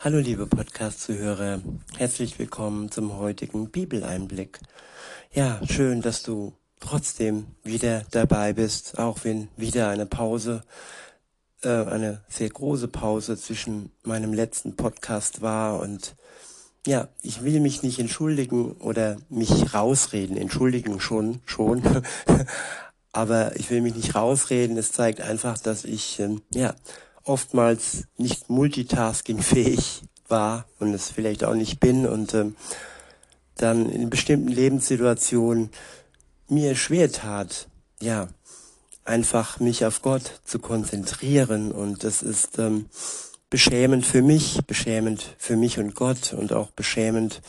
Hallo liebe Podcast-Zuhörer, herzlich willkommen zum heutigen Bibeleinblick. Ja, schön, dass du trotzdem wieder dabei bist, auch wenn wieder eine Pause, äh, eine sehr große Pause zwischen meinem letzten Podcast war. Und ja, ich will mich nicht entschuldigen oder mich rausreden, entschuldigen schon, schon, aber ich will mich nicht rausreden, es zeigt einfach, dass ich, ähm, ja, oftmals nicht multitaskingfähig war und es vielleicht auch nicht bin und ähm, dann in bestimmten Lebenssituationen mir schwer tat, ja, einfach mich auf Gott zu konzentrieren und das ist ähm, beschämend für mich, beschämend für mich und Gott und auch beschämend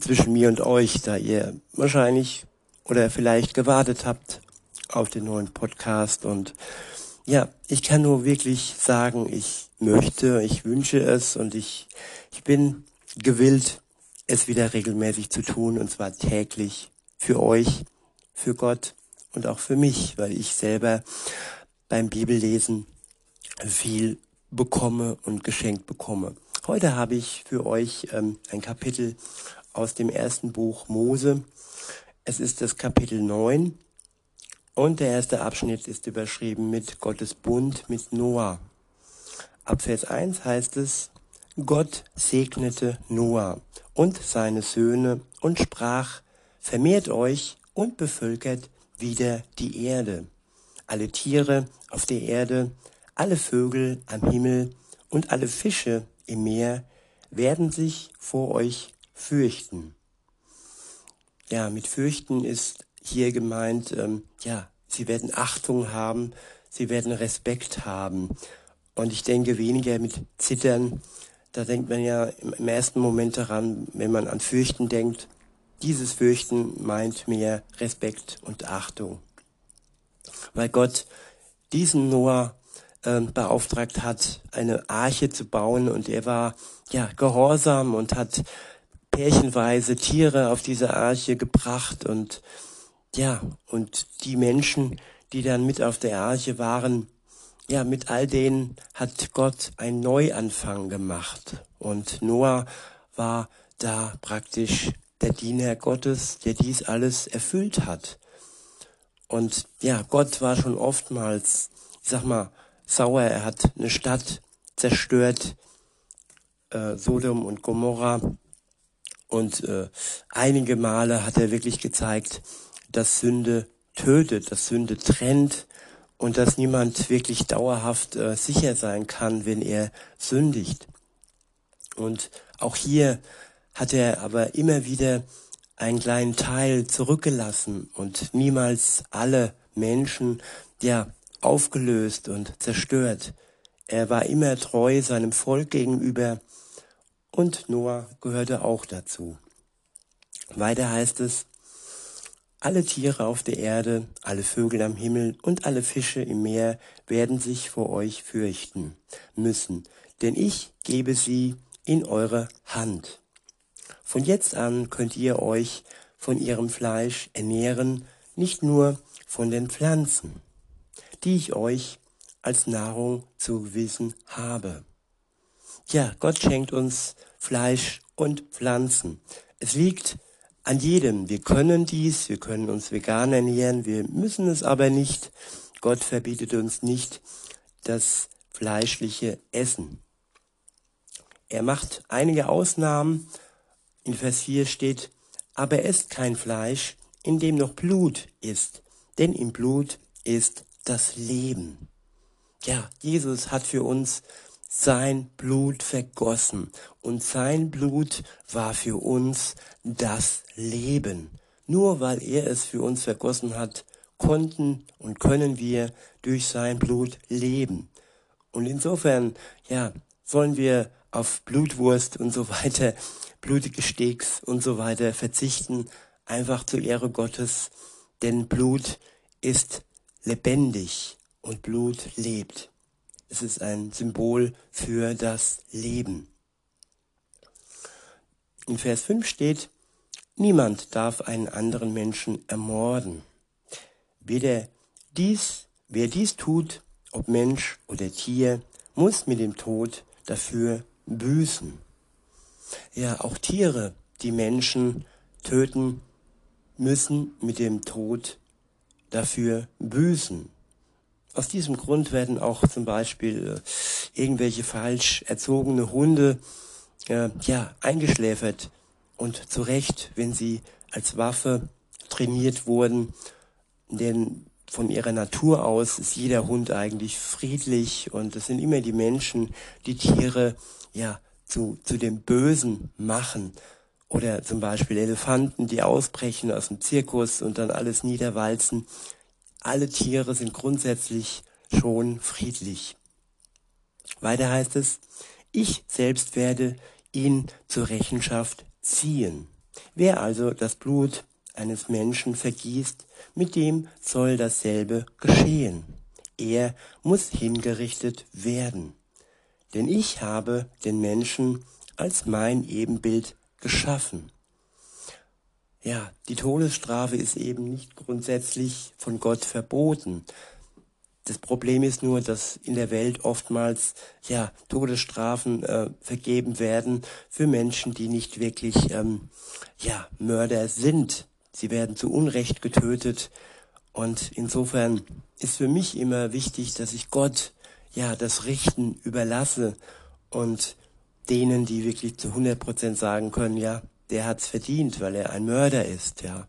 zwischen mir und euch, da ihr wahrscheinlich oder vielleicht gewartet habt auf den neuen Podcast und ja, ich kann nur wirklich sagen, ich möchte, ich wünsche es und ich, ich bin gewillt, es wieder regelmäßig zu tun und zwar täglich für euch, für Gott und auch für mich, weil ich selber beim Bibellesen viel bekomme und geschenkt bekomme. Heute habe ich für euch ähm, ein Kapitel aus dem ersten Buch Mose. Es ist das Kapitel 9 und der erste Abschnitt ist überschrieben mit Gottes Bund mit Noah. Ab Vers 1 heißt es, Gott segnete Noah und seine Söhne und sprach, vermehrt euch und bevölkert wieder die Erde. Alle Tiere auf der Erde, alle Vögel am Himmel und alle Fische im Meer werden sich vor euch fürchten. Ja, mit fürchten ist hier gemeint, ähm, ja, sie werden Achtung haben, sie werden Respekt haben. Und ich denke weniger mit Zittern, da denkt man ja im ersten Moment daran, wenn man an Fürchten denkt, dieses Fürchten meint mehr Respekt und Achtung. Weil Gott diesen Noah äh, beauftragt hat, eine Arche zu bauen und er war ja gehorsam und hat pärchenweise Tiere auf diese Arche gebracht und ja, und die Menschen, die dann mit auf der Arche waren, ja, mit all denen hat Gott einen Neuanfang gemacht. Und Noah war da praktisch der Diener Gottes, der dies alles erfüllt hat. Und ja, Gott war schon oftmals, ich sag mal, sauer. Er hat eine Stadt zerstört, äh, Sodom und Gomorra. Und äh, einige Male hat er wirklich gezeigt, dass Sünde tötet, dass Sünde trennt und dass niemand wirklich dauerhaft äh, sicher sein kann, wenn er sündigt. Und auch hier hat er aber immer wieder einen kleinen Teil zurückgelassen und niemals alle Menschen, ja, aufgelöst und zerstört. Er war immer treu seinem Volk gegenüber und Noah gehörte auch dazu. Weiter heißt es, alle Tiere auf der Erde, alle Vögel am Himmel und alle Fische im Meer werden sich vor euch fürchten müssen, denn ich gebe sie in eure Hand. Von jetzt an könnt ihr euch von ihrem Fleisch ernähren, nicht nur von den Pflanzen, die ich euch als Nahrung zugewiesen habe. Ja, Gott schenkt uns Fleisch und Pflanzen. Es liegt an jedem. Wir können dies, wir können uns vegan ernähren, wir müssen es aber nicht. Gott verbietet uns nicht das fleischliche Essen. Er macht einige Ausnahmen. In Vers 4 steht, aber esst kein Fleisch, in dem noch Blut ist, denn im Blut ist das Leben. Ja, Jesus hat für uns sein Blut vergossen und sein Blut war für uns das Leben. Nur weil er es für uns vergossen hat, konnten und können wir durch sein Blut leben. Und insofern, ja, sollen wir auf Blutwurst und so weiter, blutige Steaks und so weiter verzichten, einfach zur Ehre Gottes, denn Blut ist lebendig und Blut lebt. Es ist ein Symbol für das Leben. In Vers 5 steht, niemand darf einen anderen Menschen ermorden. Weder dies, wer dies tut, ob Mensch oder Tier, muss mit dem Tod dafür büßen. Ja, auch Tiere, die Menschen töten, müssen mit dem Tod dafür büßen. Aus diesem Grund werden auch zum Beispiel äh, irgendwelche falsch erzogene Hunde äh, ja eingeschläfert und zu Recht, wenn sie als Waffe trainiert wurden, denn von ihrer Natur aus ist jeder Hund eigentlich friedlich und es sind immer die Menschen, die Tiere ja zu, zu dem Bösen machen. Oder zum Beispiel Elefanten, die ausbrechen aus dem Zirkus und dann alles niederwalzen. Alle Tiere sind grundsätzlich schon friedlich. Weiter heißt es, ich selbst werde ihn zur Rechenschaft ziehen. Wer also das Blut eines Menschen vergießt, mit dem soll dasselbe geschehen. Er muss hingerichtet werden. Denn ich habe den Menschen als mein Ebenbild geschaffen. Ja, die Todesstrafe ist eben nicht grundsätzlich von Gott verboten. Das Problem ist nur, dass in der Welt oftmals ja Todesstrafen äh, vergeben werden für Menschen, die nicht wirklich ähm, ja Mörder sind. Sie werden zu Unrecht getötet und insofern ist für mich immer wichtig, dass ich Gott ja das Richten überlasse und denen, die wirklich zu 100 Prozent sagen können, ja, der hat's verdient, weil er ein Mörder ist, ja.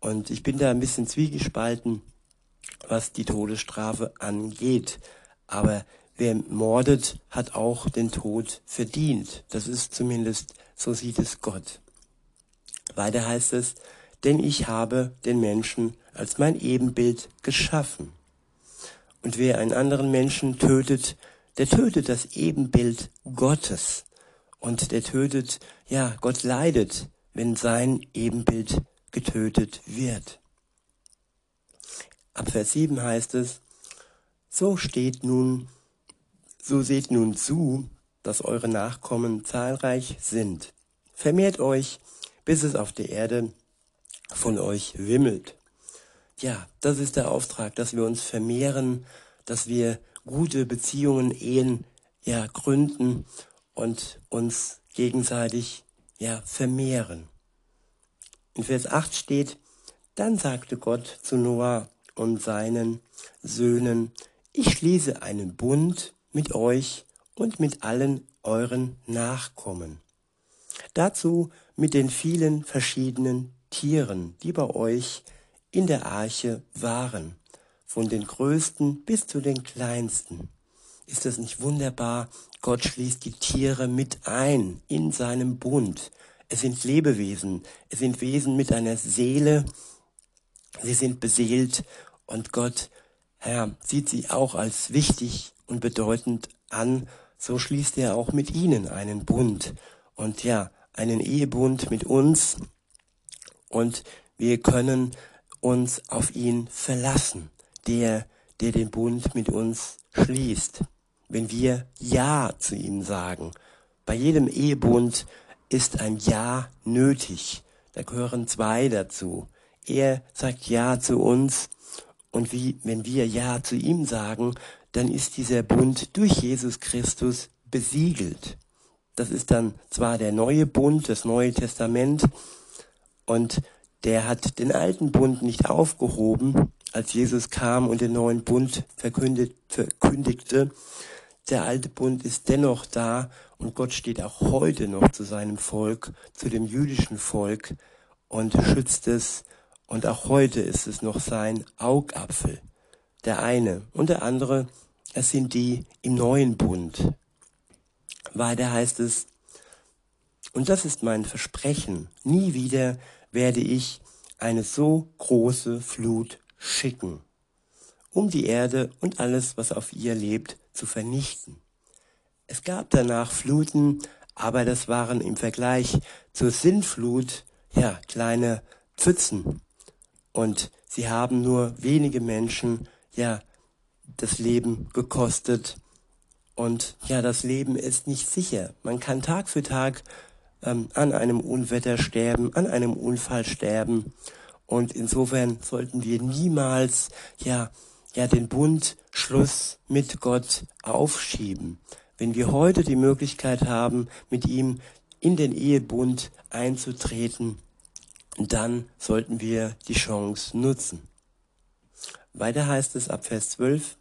Und ich bin da ein bisschen zwiegespalten, was die Todesstrafe angeht. Aber wer mordet, hat auch den Tod verdient. Das ist zumindest, so sieht es Gott. Weiter heißt es, denn ich habe den Menschen als mein Ebenbild geschaffen. Und wer einen anderen Menschen tötet, der tötet das Ebenbild Gottes. Und der tötet, ja, Gott leidet, wenn sein Ebenbild getötet wird. Ab Vers 7 heißt es, so steht nun, so seht nun zu, dass eure Nachkommen zahlreich sind. Vermehrt euch, bis es auf der Erde von euch wimmelt. Ja, das ist der Auftrag, dass wir uns vermehren, dass wir gute Beziehungen, Ehen, ja, gründen und uns gegenseitig, ja, vermehren. In Vers 8 steht, dann sagte Gott zu Noah und seinen Söhnen, ich schließe einen Bund mit euch und mit allen euren Nachkommen. Dazu mit den vielen verschiedenen Tieren, die bei euch in der Arche waren, von den größten bis zu den kleinsten. Ist das nicht wunderbar? Gott schließt die Tiere mit ein in seinem Bund. Es sind Lebewesen, es sind Wesen mit einer Seele, sie sind beseelt und Gott, Herr, sieht sie auch als wichtig und bedeutend an, so schließt er auch mit ihnen einen Bund. Und ja, einen Ehebund mit uns. Und wir können uns auf ihn verlassen der, der den Bund mit uns schließt. Wenn wir Ja zu ihm sagen. Bei jedem Ehebund ist ein Ja nötig. Da gehören zwei dazu. Er sagt Ja zu uns und wie, wenn wir Ja zu ihm sagen, dann ist dieser Bund durch Jesus Christus besiegelt. Das ist dann zwar der neue Bund, das neue Testament und der hat den alten Bund nicht aufgehoben, als Jesus kam und den neuen Bund verkündigte. Der alte Bund ist dennoch da und Gott steht auch heute noch zu seinem Volk, zu dem jüdischen Volk und schützt es. Und auch heute ist es noch sein Augapfel. Der eine und der andere, es sind die im neuen Bund. Weiter heißt es, und das ist mein Versprechen, nie wieder werde ich eine so große Flut schicken, um die Erde und alles, was auf ihr lebt, zu vernichten. Es gab danach Fluten, aber das waren im Vergleich zur Sintflut, ja, kleine Pfützen. Und sie haben nur wenige Menschen, ja, das Leben gekostet. Und ja, das Leben ist nicht sicher. Man kann Tag für Tag ähm, an einem Unwetter sterben, an einem Unfall sterben. Und insofern sollten wir niemals, ja, ja, den Bundschluss mit Gott aufschieben, wenn wir heute die Möglichkeit haben, mit ihm in den Ehebund einzutreten, dann sollten wir die Chance nutzen. Weiter heißt es ab Vers 12,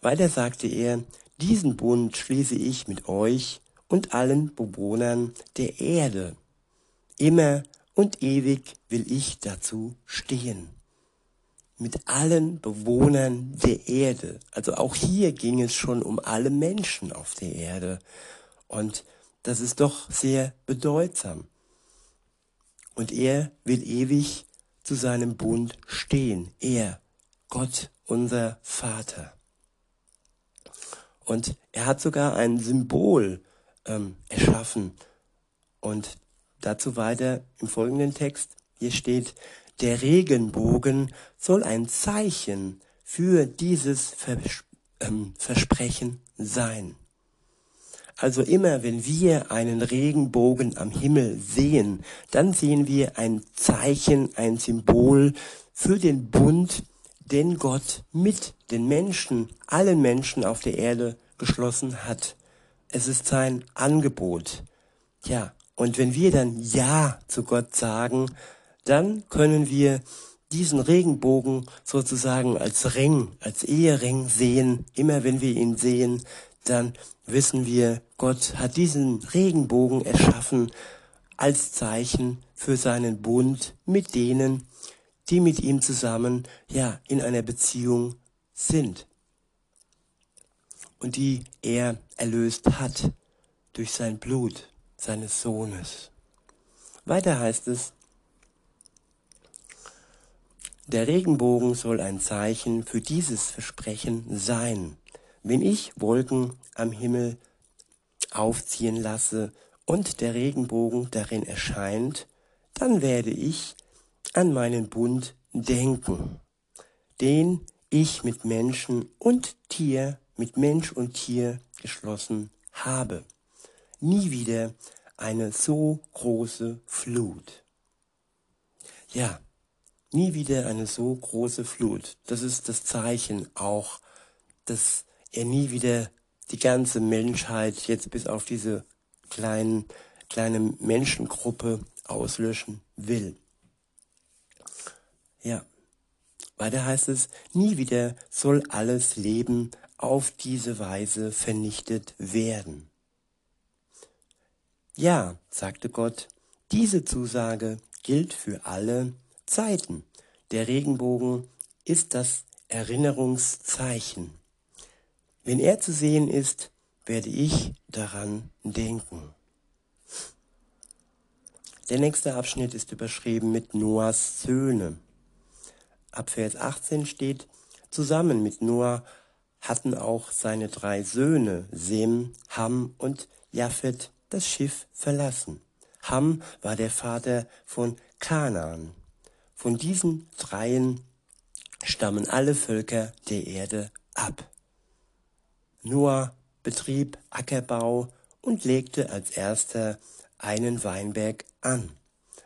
weiter sagte er, diesen Bund schließe ich mit euch und allen Bewohnern der Erde. Immer und ewig will ich dazu stehen. Mit allen Bewohnern der Erde. Also auch hier ging es schon um alle Menschen auf der Erde. Und das ist doch sehr bedeutsam. Und er will ewig zu seinem Bund stehen. Er, Gott, unser Vater. Und er hat sogar ein Symbol ähm, erschaffen. Und dazu weiter im folgenden Text. Hier steht, der Regenbogen soll ein Zeichen für dieses Vers ähm, Versprechen sein. Also immer, wenn wir einen Regenbogen am Himmel sehen, dann sehen wir ein Zeichen, ein Symbol für den Bund, den Gott mit den Menschen, allen Menschen auf der Erde geschlossen hat. Es ist sein Angebot. Ja, und wenn wir dann Ja zu Gott sagen, dann können wir diesen Regenbogen sozusagen als Ring, als Ehering sehen. Immer wenn wir ihn sehen, dann wissen wir, Gott hat diesen Regenbogen erschaffen als Zeichen für seinen Bund mit denen, die mit ihm zusammen, ja, in einer Beziehung sind. Und die er erlöst hat durch sein Blut seines Sohnes. Weiter heißt es, der Regenbogen soll ein Zeichen für dieses Versprechen sein. Wenn ich Wolken am Himmel aufziehen lasse und der Regenbogen darin erscheint, dann werde ich an meinen Bund denken, den ich mit Menschen und Tier, mit Mensch und Tier geschlossen habe. Nie wieder eine so große Flut. Ja, nie wieder eine so große Flut. Das ist das Zeichen auch, dass er nie wieder die ganze Menschheit jetzt bis auf diese kleinen, kleine Menschengruppe auslöschen will. Ja. Weiter heißt es, nie wieder soll alles Leben auf diese Weise vernichtet werden. Ja, sagte Gott, diese Zusage gilt für alle Zeiten. Der Regenbogen ist das Erinnerungszeichen. Wenn er zu sehen ist, werde ich daran denken. Der nächste Abschnitt ist überschrieben mit Noahs Söhne. Ab Vers 18 steht, zusammen mit Noah hatten auch seine drei Söhne, Sem, Ham und Japhet, das Schiff verlassen. Ham war der Vater von Kanaan. Von diesen dreien stammen alle Völker der Erde ab. Noah betrieb Ackerbau und legte als erster einen Weinberg an.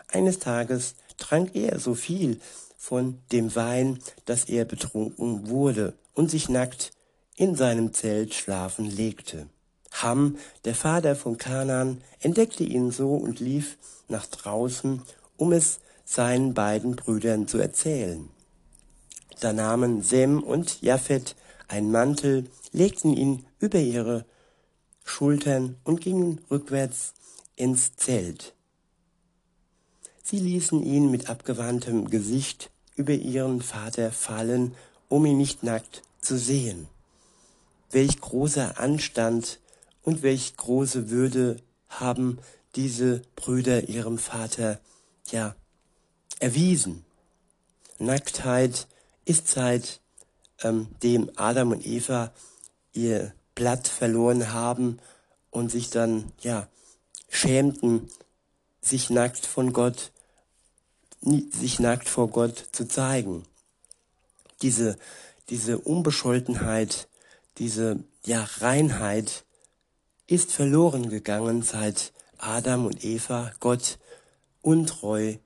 Eines Tages trank er so viel von dem Wein, dass er betrunken wurde und sich nackt in seinem Zelt schlafen legte. Ham, der Vater von Kanan, entdeckte ihn so und lief nach draußen, um es seinen beiden Brüdern zu erzählen. Da nahmen Sem und Japhet einen Mantel, legten ihn über ihre Schultern und gingen rückwärts ins Zelt. Sie ließen ihn mit abgewandtem Gesicht über ihren Vater fallen, um ihn nicht nackt zu sehen. Welch großer Anstand und welch große Würde haben diese Brüder ihrem Vater ja erwiesen. Nacktheit ist seit ähm, dem Adam und Eva ihr Blatt verloren haben und sich dann ja schämten, sich nackt von Gott sich nackt vor Gott zu zeigen. Diese, diese Unbescholtenheit, diese ja, Reinheit ist verloren gegangen, seit Adam und Eva Gott untreu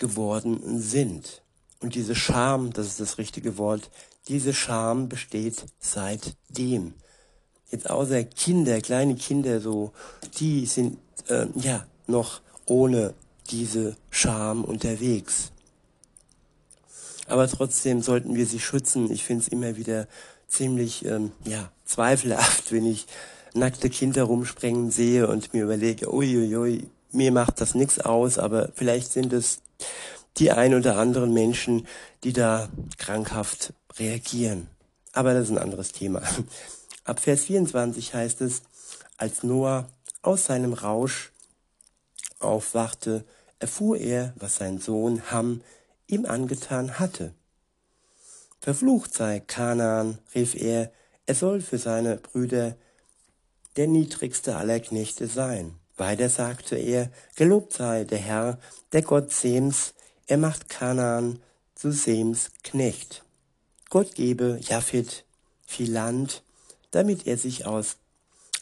geworden sind. Und diese Scham, das ist das richtige Wort, diese Scham besteht seitdem. Jetzt außer Kinder, kleine Kinder so, die sind äh, ja noch ohne diese Scham unterwegs. Aber trotzdem sollten wir sie schützen. Ich finde es immer wieder ziemlich ähm, ja, zweifelhaft, wenn ich nackte Kinder rumsprengen sehe und mir überlege, uiuiui, mir macht das nichts aus, aber vielleicht sind es die ein oder anderen Menschen, die da krankhaft reagieren. Aber das ist ein anderes Thema. Ab Vers 24 heißt es, als Noah aus seinem Rausch aufwachte, erfuhr er, was sein Sohn Ham ihm angetan hatte. Verflucht sei Kanaan, rief er, er soll für seine Brüder der niedrigste aller Knechte sein. Weiter sagte er, gelobt sei der Herr, der Gott Sems, er macht Kanaan zu Sems Knecht. Gott gebe Japhet viel Land, damit er sich aus,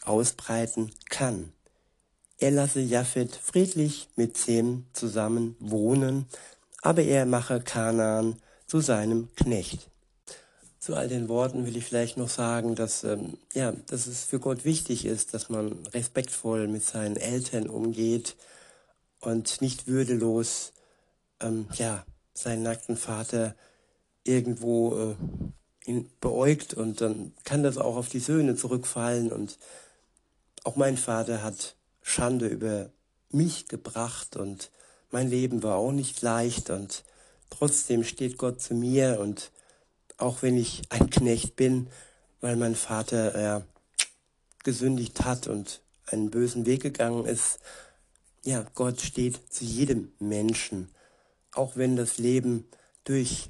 ausbreiten kann. Er lasse Japhet friedlich mit Sem zusammen wohnen, aber er mache Kanaan zu seinem Knecht. Zu all den Worten will ich vielleicht noch sagen, dass, ähm, ja, dass es für Gott wichtig ist, dass man respektvoll mit seinen Eltern umgeht und nicht würdelos ähm, ja, seinen nackten Vater irgendwo äh, ihn beäugt und dann kann das auch auf die Söhne zurückfallen und auch mein Vater hat Schande über mich gebracht und mein Leben war auch nicht leicht und trotzdem steht Gott zu mir und auch wenn ich ein Knecht bin, weil mein Vater äh, gesündigt hat und einen bösen Weg gegangen ist, ja, Gott steht zu jedem Menschen, auch wenn das Leben durch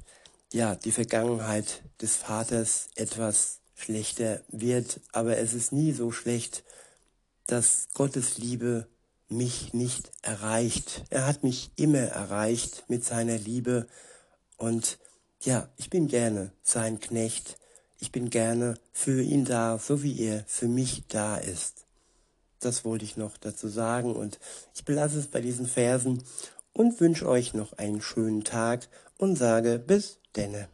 ja, die Vergangenheit des Vaters etwas schlechter wird, aber es ist nie so schlecht, dass Gottes Liebe mich nicht erreicht. Er hat mich immer erreicht mit seiner Liebe und ja, ich bin gerne sein Knecht. Ich bin gerne für ihn da, so wie er für mich da ist. Das wollte ich noch dazu sagen und ich belasse es bei diesen Versen und wünsche euch noch einen schönen Tag und sage bis denne.